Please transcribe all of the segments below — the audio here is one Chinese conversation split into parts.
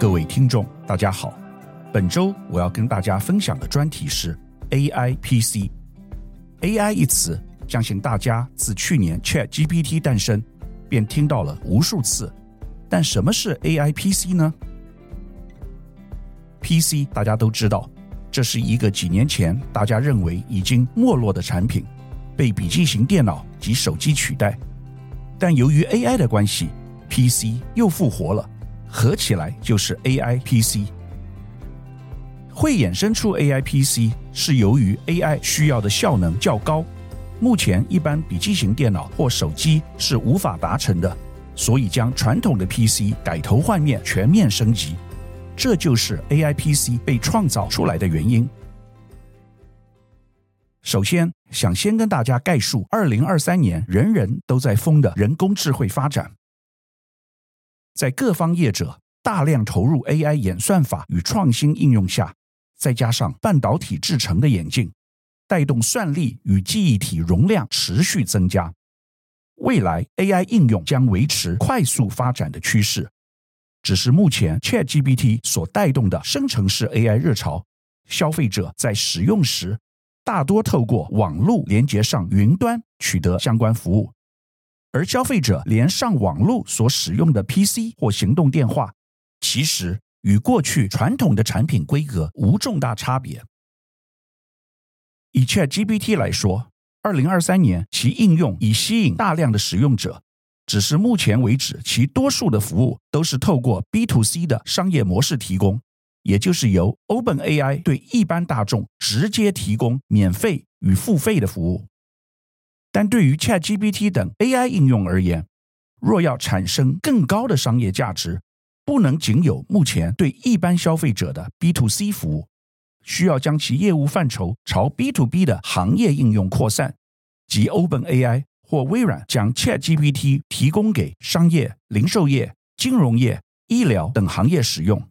各位听众，大家好。本周我要跟大家分享的专题是 AI PC。AI 一词，相信大家自去年 ChatGPT 诞生便听到了无数次。但什么是 AI PC 呢？PC 大家都知道，这是一个几年前大家认为已经没落的产品，被笔记型电脑及手机取代。但由于 AI 的关系，PC 又复活了。合起来就是 AI PC。会衍生出 AI PC 是由于 AI 需要的效能较高，目前一般笔记型电脑或手机是无法达成的，所以将传统的 PC 改头换面，全面升级，这就是 AI PC 被创造出来的原因。首先，想先跟大家概述2023年人人都在疯的人工智慧发展。在各方业者大量投入 AI 演算法与创新应用下，再加上半导体制程的演进，带动算力与记忆体容量持续增加。未来 AI 应用将维持快速发展的趋势。只是目前 ChatGPT 所带动的生成式 AI 热潮，消费者在使用时大多透过网络连接上云端取得相关服务。而消费者连上网络所使用的 PC 或行动电话，其实与过去传统的产品规格无重大差别。以 ChatGPT 来说，二零二三年其应用已吸引大量的使用者，只是目前为止，其多数的服务都是透过 B to C 的商业模式提供，也就是由 OpenAI 对一般大众直接提供免费与付费的服务。但对于 ChatGPT 等 AI 应用而言，若要产生更高的商业价值，不能仅有目前对一般消费者的 B to C 服务，需要将其业务范畴朝 B to B 的行业应用扩散，即 OpenAI 或微软将 ChatGPT 提供给商业、零售业、金融业、医疗等行业使用。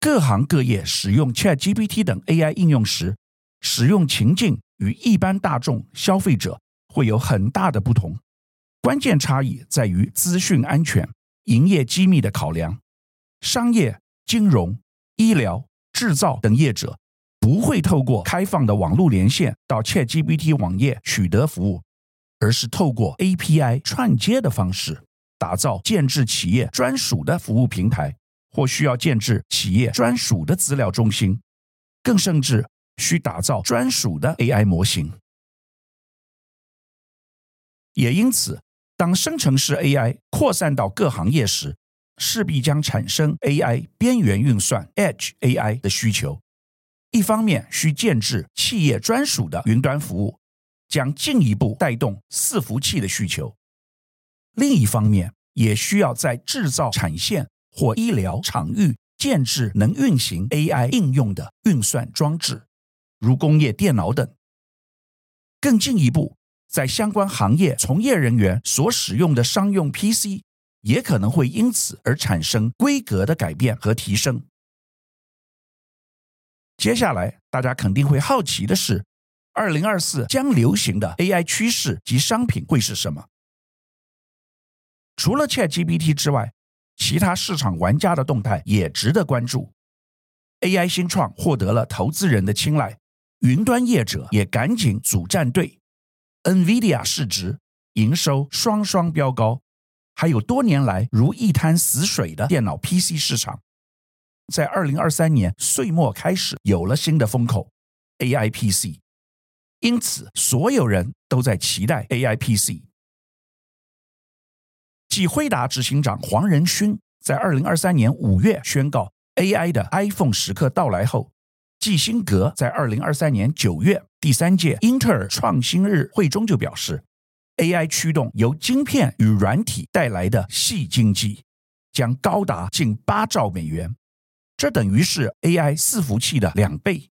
各行各业使用 ChatGPT 等 AI 应用时，使用情境。与一般大众消费者会有很大的不同，关键差异在于资讯安全、营业机密的考量。商业、金融、医疗、制造等业者不会透过开放的网络连线到 ChatGPT 网页取得服务，而是透过 API 串接的方式打造建制企业专属的服务平台，或需要建制企业专属的资料中心，更甚至。需打造专属的 AI 模型，也因此，当生成式 AI 扩散到各行业时，势必将产生 AI 边缘运算 （Edge AI） 的需求。一方面需建置企业专属的云端服务，将进一步带动伺服器的需求；另一方面，也需要在制造产线或医疗场域建置能运行 AI 应用的运算装置。如工业电脑等，更进一步，在相关行业从业人员所使用的商用 PC，也可能会因此而产生规格的改变和提升。接下来，大家肯定会好奇的是，二零二四将流行的 AI 趋势及商品会是什么？除了 ChatGPT 之外，其他市场玩家的动态也值得关注。AI 新创获得了投资人的青睐。云端业者也赶紧组战队，NVIDIA 市值、营收双双飙高，还有多年来如一潭死水的电脑 PC 市场，在二零二三年岁末开始有了新的风口，AI PC。因此，所有人都在期待 AI PC。继辉达执行长黄仁勋在二零二三年五月宣告 AI 的 iPhone 时刻到来后。基辛格在二零二三年九月第三届英特尔创新日会中就表示，AI 驱动由晶片与软体带来的细经济将高达近八兆美元，这等于是 AI 伺服器的两倍。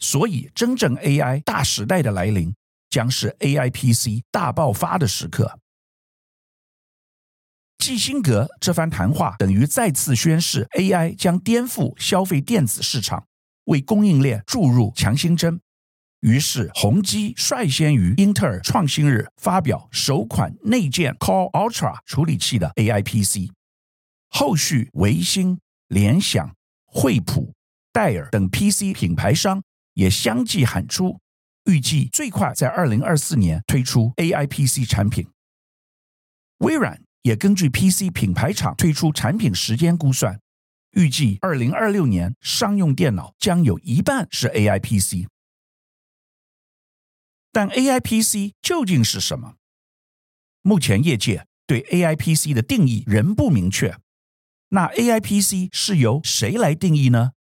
所以，真正 AI 大时代的来临，将是 AI PC 大爆发的时刻。基辛格这番谈话等于再次宣示，AI 将颠覆消费电子市场。为供应链注入强心针，于是宏基率先于英特尔创新日发表首款内建 Core Ultra 处理器的 AI PC，后续维星、联想、惠普、戴尔等 PC 品牌商也相继喊出，预计最快在二零二四年推出 AI PC 产品。微软也根据 PC 品牌厂推出产品时间估算，预计二零二六年商用电脑将有一半是 AI PC。但 AI PC 究竟是什么？目前业界对 AI PC 的定义仍不明确。那 AI PC 是由谁来定义呢？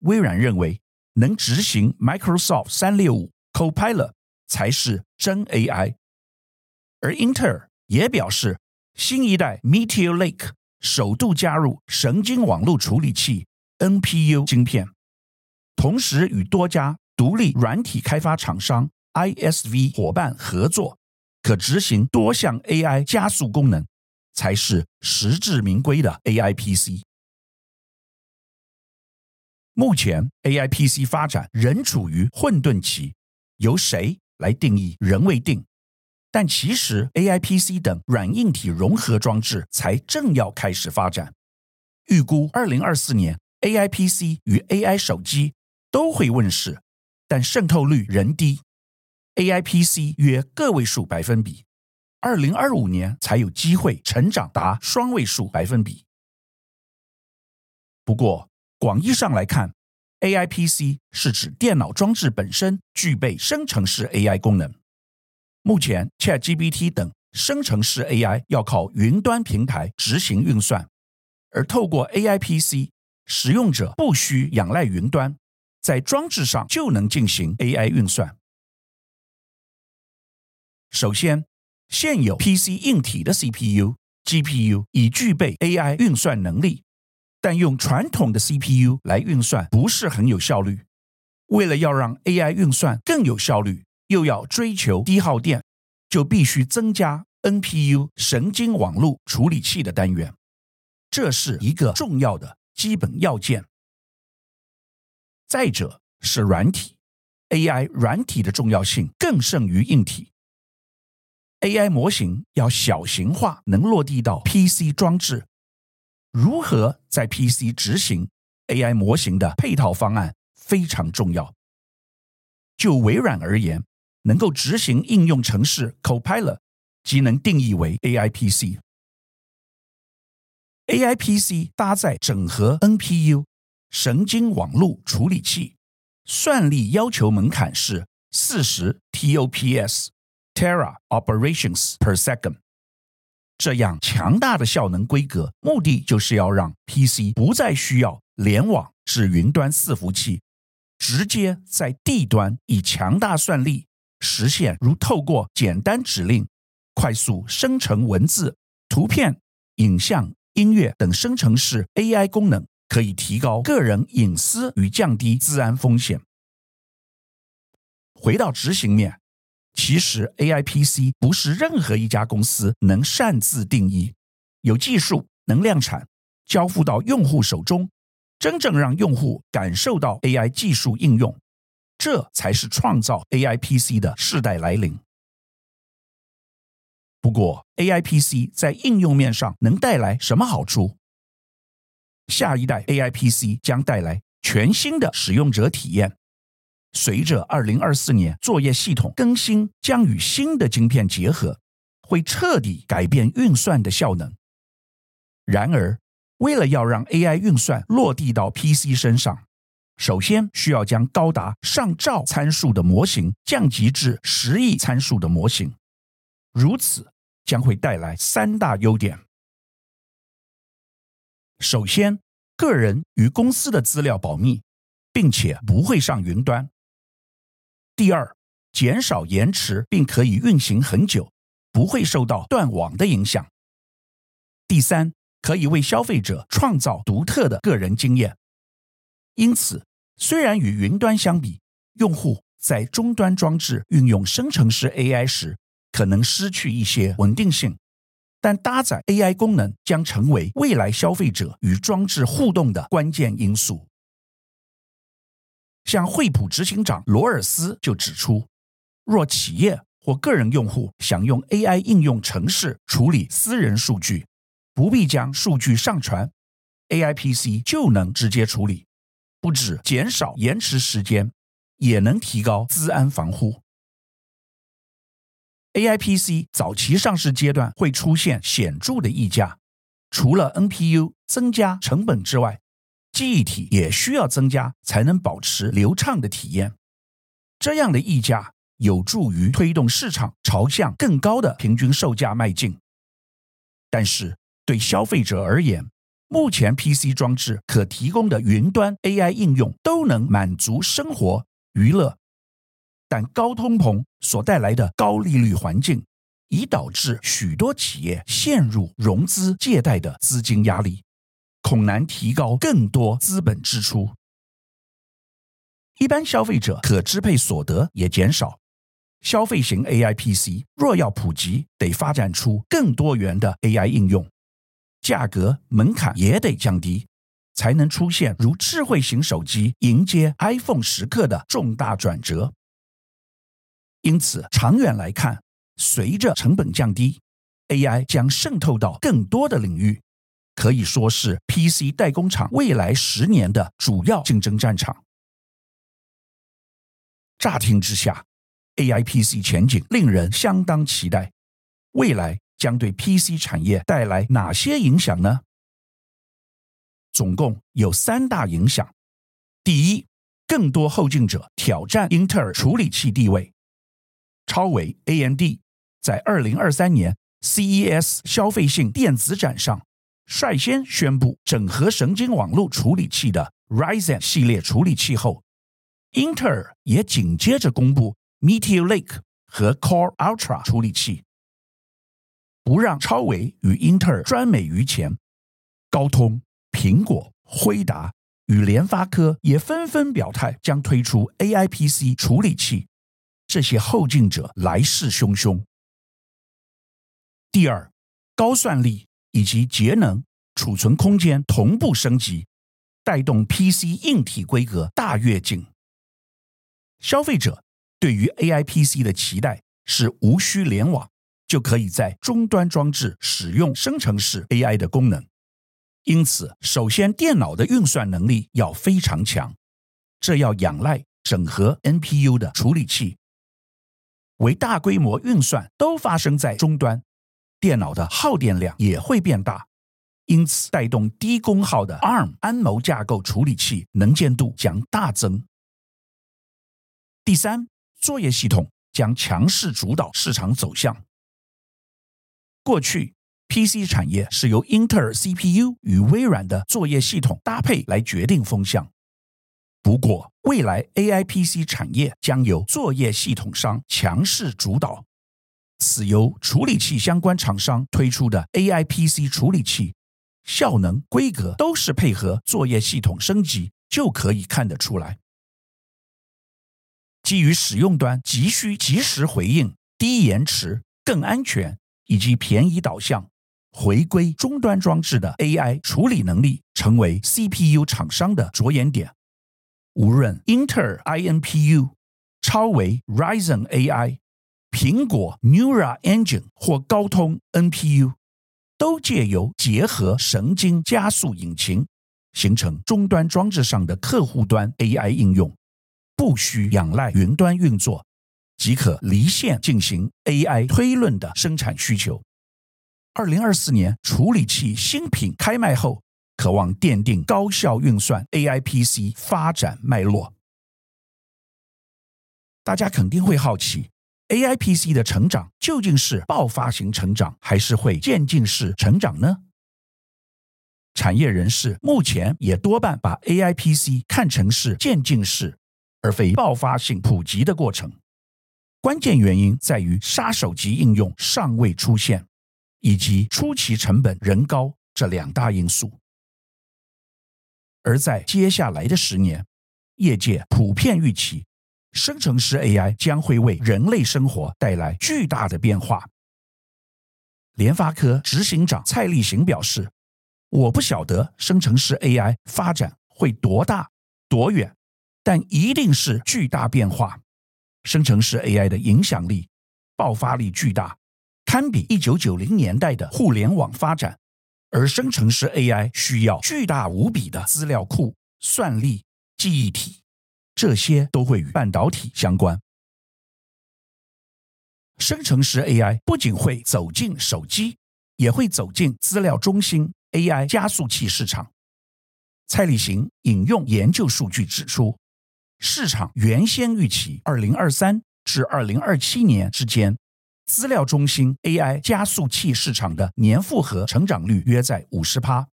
微软认为，能执行 Microsoft 三六五 Copilot 才是真 AI。而英特尔也表示，新一代 Meteor Lake 首度加入神经网络处理器 NPU 晶片，同时与多家独立软体开发厂商 ISV 伙伴合作。可执行多项 AI 加速功能，才是实至名归的 AI PC。目前 AI PC 发展仍处于混沌期，由谁来定义仍未定。但其实 AI PC 等软硬体融合装置才正要开始发展。预估二零二四年 AI PC 与 AI 手机都会问世，但渗透率仍低。AI PC 约个位数百分比，二零二五年才有机会成长达双位数百分比。不过，广义上来看，AI PC 是指电脑装置本身具备生成式 AI 功能。目前，ChatGPT 等生成式 AI 要靠云端平台执行运算，而透过 AI PC，使用者不需仰赖云端，在装置上就能进行 AI 运算。首先，现有 PC 硬体的 CPU、GPU 已具备 AI 运算能力，但用传统的 CPU 来运算不是很有效率。为了要让 AI 运算更有效率，又要追求低耗电，就必须增加 NPU 神经网络处理器的单元，这是一个重要的基本要件。再者是软体，AI 软体的重要性更胜于硬体。AI 模型要小型化，能落地到 PC 装置。如何在 PC 执行 AI 模型的配套方案非常重要。就微软而言，能够执行应用程式 Copilot，即能定义为 AI PC。AI PC 搭载整合 NPU 神经网络处理器，算力要求门槛是四十 TOPS。Tera operations per second，这样强大的效能规格，目的就是要让 PC 不再需要联网至云端伺服器，直接在地端以强大算力实现，如透过简单指令快速生成文字、图片、影像、音乐等生成式 AI 功能，可以提高个人隐私与降低治安风险。回到执行面。其实，AI PC 不是任何一家公司能擅自定义，有技术能量产，交付到用户手中，真正让用户感受到 AI 技术应用，这才是创造 AI PC 的时代来临。不过，AI PC 在应用面上能带来什么好处？下一代 AI PC 将带来全新的使用者体验。随着二零二四年作业系统更新，将与新的晶片结合，会彻底改变运算的效能。然而，为了要让 AI 运算落地到 PC 身上，首先需要将高达上兆参数的模型降级至十亿参数的模型。如此将会带来三大优点：首先，个人与公司的资料保密，并且不会上云端。第二，减少延迟，并可以运行很久，不会受到断网的影响。第三，可以为消费者创造独特的个人经验。因此，虽然与云端相比，用户在终端装置运用生成式 AI 时可能失去一些稳定性，但搭载 AI 功能将成为未来消费者与装置互动的关键因素。像惠普执行长罗尔斯就指出，若企业或个人用户想用 AI 应用程式处理私人数据，不必将数据上传，AI PC 就能直接处理，不止减少延迟时间，也能提高资安防护。AI PC 早期上市阶段会出现显著的溢价，除了 NPU 增加成本之外，记忆体也需要增加才能保持流畅的体验。这样的溢价有助于推动市场朝向更高的平均售价迈进。但是对消费者而言，目前 PC 装置可提供的云端 AI 应用都能满足生活娱乐。但高通膨所带来的高利率环境，已导致许多企业陷入融资借贷的资金压力，恐难提高更多资本支出。一般消费者可支配所得也减少，消费型 AI PC 若要普及，得发展出更多元的 AI 应用，价格门槛也得降低，才能出现如智慧型手机迎接 iPhone 时刻的重大转折。因此，长远来看，随着成本降低，AI 将渗透到更多的领域，可以说是 PC 代工厂未来十年的主要竞争战场。乍听之下，AI PC 前景令人相当期待。未来将对 PC 产业带来哪些影响呢？总共有三大影响：第一，更多后进者挑战英特尔处理器地位。超微 AMD 在二零二三年 CES 消费性电子展上率先宣布整合神经网络处理器的 Ryzen 系列处理器后，英特尔也紧接着公布 Meteor Lake 和 Core Ultra 处理器，不让超微与英特尔专美于前。高通、苹果、辉达与联发科也纷纷表态将推出 AI PC 处理器。这些后进者来势汹汹。第二，高算力以及节能、储存空间同步升级，带动 PC 硬体规格大跃进。消费者对于 AI PC 的期待是无需联网就可以在终端装置使用生成式 AI 的功能。因此，首先电脑的运算能力要非常强，这要仰赖整合 NPU 的处理器。为大规模运算都发生在终端，电脑的耗电量也会变大，因此带动低功耗的 ARM 安谋架构处理器能见度将大增。第三，作业系统将强势主导市场走向。过去，PC 产业是由英特尔 CPU 与微软的作业系统搭配来决定风向。不过，未来 AI PC 产业将由作业系统商强势主导，此由处理器相关厂商推出的 AI PC 处理器，效能、规格都是配合作业系统升级就可以看得出来。基于使用端急需及时回应、低延迟、更安全以及便宜导向，回归终端装置的 AI 处理能力，成为 CPU 厂商的着眼点。无论英特尔 INPU、超微 Ryzen AI、苹果 Neural Engine 或高通 NPU，都借由结合神经加速引擎，形成终端装置上的客户端 AI 应用，不需仰赖云端运作，即可离线进行 AI 推论的生产需求。二零二四年处理器新品开卖后，渴望奠定高效运算 AI PC 发展脉络。大家肯定会好奇，AI PC 的成长究竟是爆发型成长，还是会渐进式成长呢？产业人士目前也多半把 AI PC 看成是渐进式，而非爆发性普及的过程。关键原因在于杀手级应用尚未出现，以及初期成本仍高这两大因素。而在接下来的十年，业界普遍预期，生成式 AI 将会为人类生活带来巨大的变化。联发科执行长蔡力行表示：“我不晓得生成式 AI 发展会多大多远，但一定是巨大变化。生成式 AI 的影响力、爆发力巨大，堪比一九九零年代的互联网发展。”而生成式 AI 需要巨大无比的资料库、算力、记忆体，这些都会与半导体相关。生成式 AI 不仅会走进手机，也会走进资料中心 AI 加速器市场。蔡立行引用研究数据指出，市场原先预期二零二三至二零二七年之间，资料中心 AI 加速器市场的年复合成长率约在五十趴，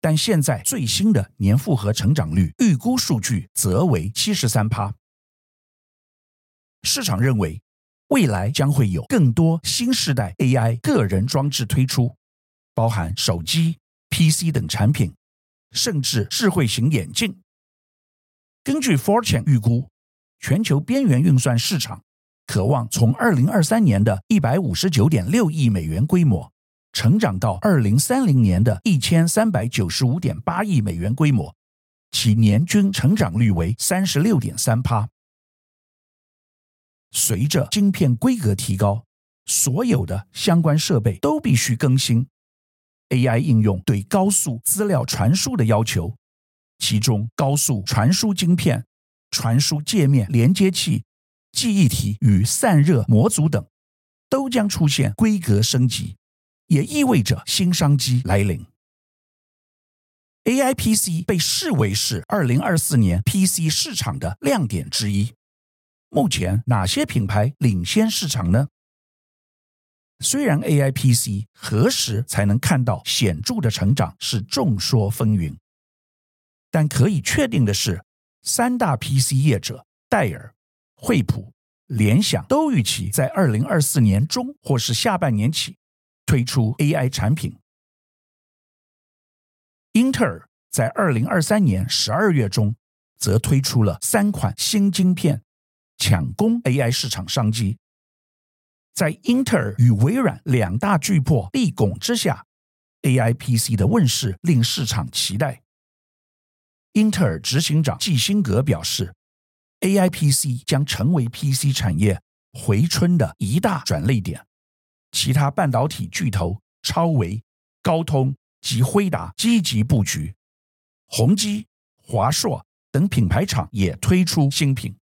但现在最新的年复合成长率预估数据则为七十三趴。市场认为，未来将会有更多新世代 AI 个人装置推出，包含手机、PC 等产品，甚至智慧型眼镜。根据 Fortune 预估，全球边缘运算市场可望从二零二三年的一百五十九点六亿美元规模，成长到二零三零年的一千三百九十五点八亿美元规模，其年均成长率为三十六点三趴。随着晶片规格提高，所有的相关设备都必须更新。AI 应用对高速资料传输的要求，其中高速传输晶片、传输界面连接器、记忆体与散热模组等，都将出现规格升级，也意味着新商机来临。AI PC 被视为是二零二四年 PC 市场的亮点之一。目前哪些品牌领先市场呢？虽然 AI PC 何时才能看到显著的成长是众说纷纭，但可以确定的是，三大 PC 业者戴尔、惠普、联想都预期在二零二四年中或是下半年起推出 AI 产品。英特尔在二零二三年十二月中则推出了三款新晶片。抢攻 AI 市场商机，在英特尔与微软两大巨擘力拱之下，AI PC 的问世令市场期待。英特尔执行长季辛格表示，AI PC 将成为 PC 产业回春的一大转捩点。其他半导体巨头超维、高通及辉达积极布局，宏基、华硕等品牌厂也推出新品。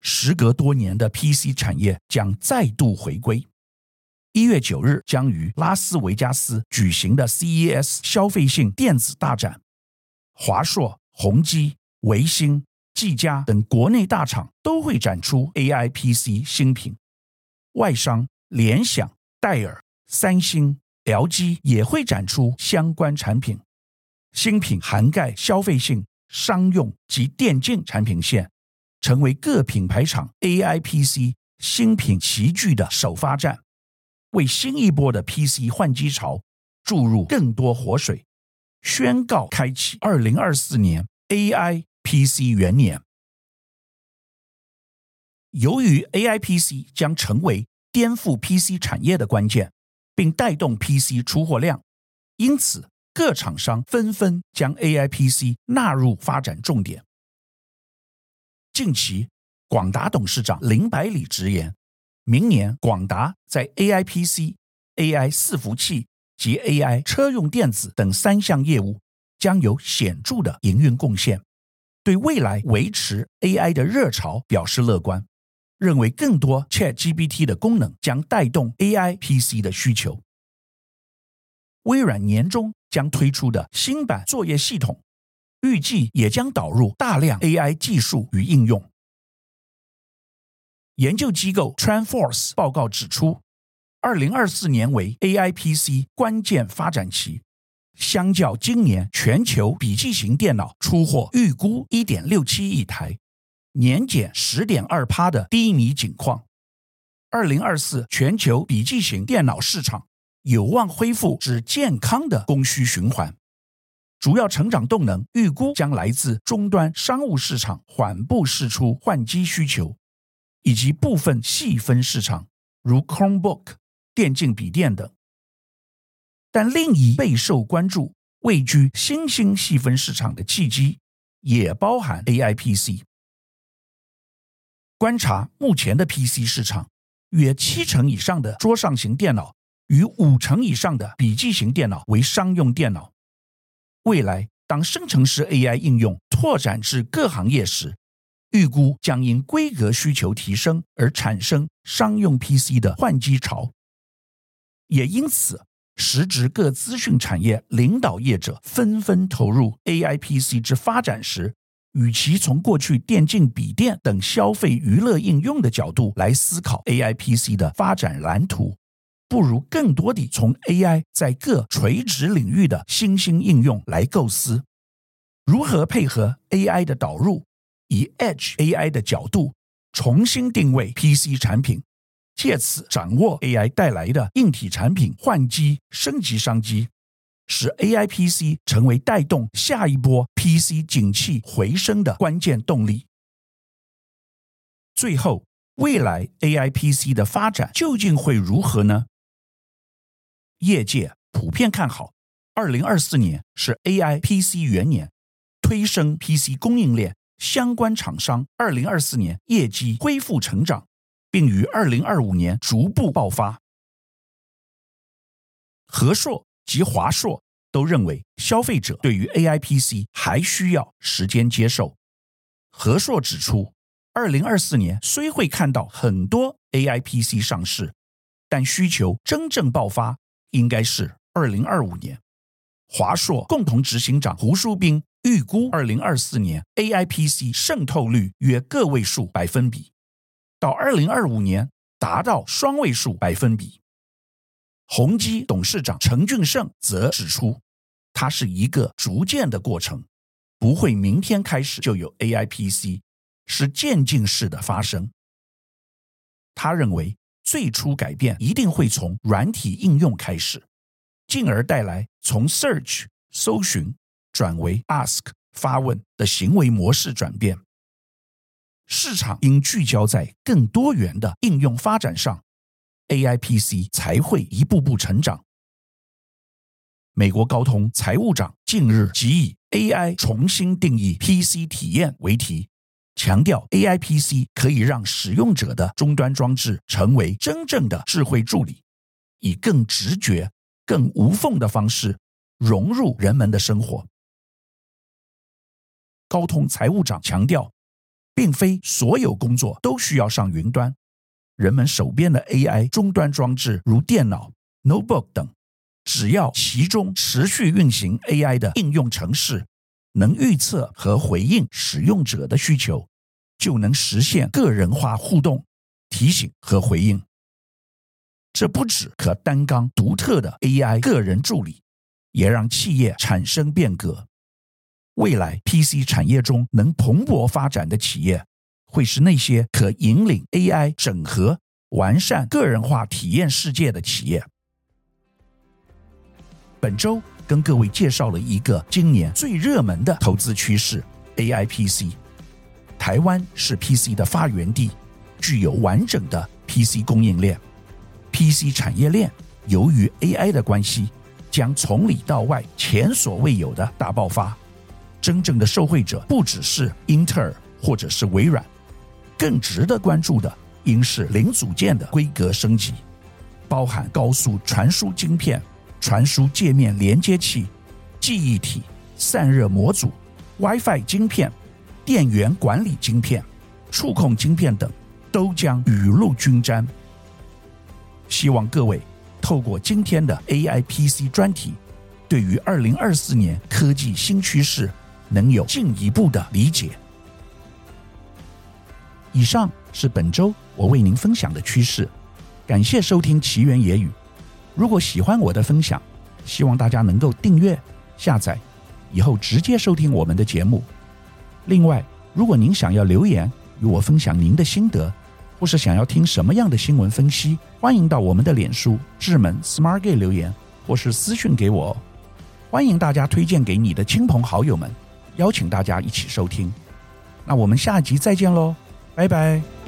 时隔多年的 PC 产业将再度回归。一月九日将于拉斯维加斯举行的 CES 消费性电子大展，华硕、宏基、微星、技嘉等国内大厂都会展出 AI PC 新品。外商联想、戴尔、三星、LG 也会展出相关产品。新品涵盖消费性、商用及电竞产品线。成为各品牌厂 AI PC 新品齐聚的首发站，为新一波的 PC 换机潮注入更多活水，宣告开启二零二四年 AI PC 元年。由于 AI PC 将成为颠覆 PC 产业的关键，并带动 PC 出货量，因此各厂商纷纷将 AI PC 纳入发展重点。近期，广达董事长林百里直言，明年广达在 AI PC、AI 伺服器及 AI 车用电子等三项业务将有显著的营运贡献，对未来维持 AI 的热潮表示乐观，认为更多 ChatGPT 的功能将带动 AI PC 的需求。微软年终将推出的新版作业系统。预计也将导入大量 AI 技术与应用。研究机构 Transforce 报告指出，二零二四年为 AI PC 关键发展期，相较今年全球笔记型电脑出货预估一点六七亿台，年减十点二趴的低迷景况，二零二四全球笔记型电脑市场有望恢复至健康的供需循环。主要成长动能预估将来自终端商务市场缓步释出换机需求，以及部分细分市场，如 Chromebook、电竞笔电等。但另一备受关注、位居新兴细分市场的契机，也包含 AI PC。观察目前的 PC 市场，约七成以上的桌上型电脑与五成以上的笔记型电脑为商用电脑。未来，当生成式 AI 应用拓展至各行业时，预估将因规格需求提升而产生商用 PC 的换机潮。也因此，时值各资讯产业领导业者纷纷投入 AI PC 之发展时，与其从过去电竞、笔电等消费娱乐应用的角度来思考 AI PC 的发展蓝图，不如更多地从 AI 在各垂直领域的新兴应用来构思，如何配合 AI 的导入，以 Edge AI 的角度重新定位 PC 产品，借此掌握 AI 带来的硬体产品换机升级商机。使 AI PC 成为带动下一波 PC 景气回升的关键动力。最后，未来 AI PC 的发展究竟会如何呢？业界普遍看好，二零二四年是 AI PC 元年，推升 PC 供应链相关厂商二零二四年业绩恢复成长，并于二零二五年逐步爆发。和硕。及华硕都认为，消费者对于 AI PC 还需要时间接受。和硕指出，二零二四年虽会看到很多 AI PC 上市，但需求真正爆发应该是二零二五年。华硕共同执行长胡书斌预估，二零二四年 AI PC 渗透率约个位数百分比，到二零二五年达到双位数百分比。宏基董事长陈俊盛则指出，它是一个逐渐的过程，不会明天开始就有 AI PC，是渐进式的发生。他认为，最初改变一定会从软体应用开始，进而带来从 Search 搜寻转为 Ask 发问的行为模式转变。市场应聚焦在更多元的应用发展上。AI PC 才会一步步成长。美国高通财务长近日即以 “AI 重新定义 PC 体验”为题，强调 AI PC 可以让使用者的终端装置成为真正的智慧助理，以更直觉、更无缝的方式融入人们的生活。高通财务长强调，并非所有工作都需要上云端。人们手边的 AI 终端装置，如电脑、notebook 等，只要其中持续运行 AI 的应用程式，能预测和回应使用者的需求，就能实现个人化互动、提醒和回应。这不止可担纲独特的 AI 个人助理，也让企业产生变革。未来 PC 产业中能蓬勃发展的企业，会是那些可引领 AI 整合、完善个人化体验世界的企业。本周跟各位介绍了一个今年最热门的投资趋势 ——AI PC。台湾是 PC 的发源地，具有完整的 PC 供应链。PC 产业链由于 AI 的关系，将从里到外前所未有的大爆发。真正的受惠者不只是英特尔或者是微软。更值得关注的，应是零组件的规格升级，包含高速传输晶片、传输界面连接器、记忆体、散热模组、WiFi 晶片、电源管理晶片、触控晶片等，都将雨露均沾。希望各位透过今天的 AI PC 专题，对于二零二四年科技新趋势能有进一步的理解。以上是本周我为您分享的趋势，感谢收听奇缘野语。如果喜欢我的分享，希望大家能够订阅、下载，以后直接收听我们的节目。另外，如果您想要留言与我分享您的心得，或是想要听什么样的新闻分析，欢迎到我们的脸书智门 SmartGate 留言，或是私讯给我。欢迎大家推荐给你的亲朋好友们，邀请大家一起收听。那我们下集再见喽。拜拜。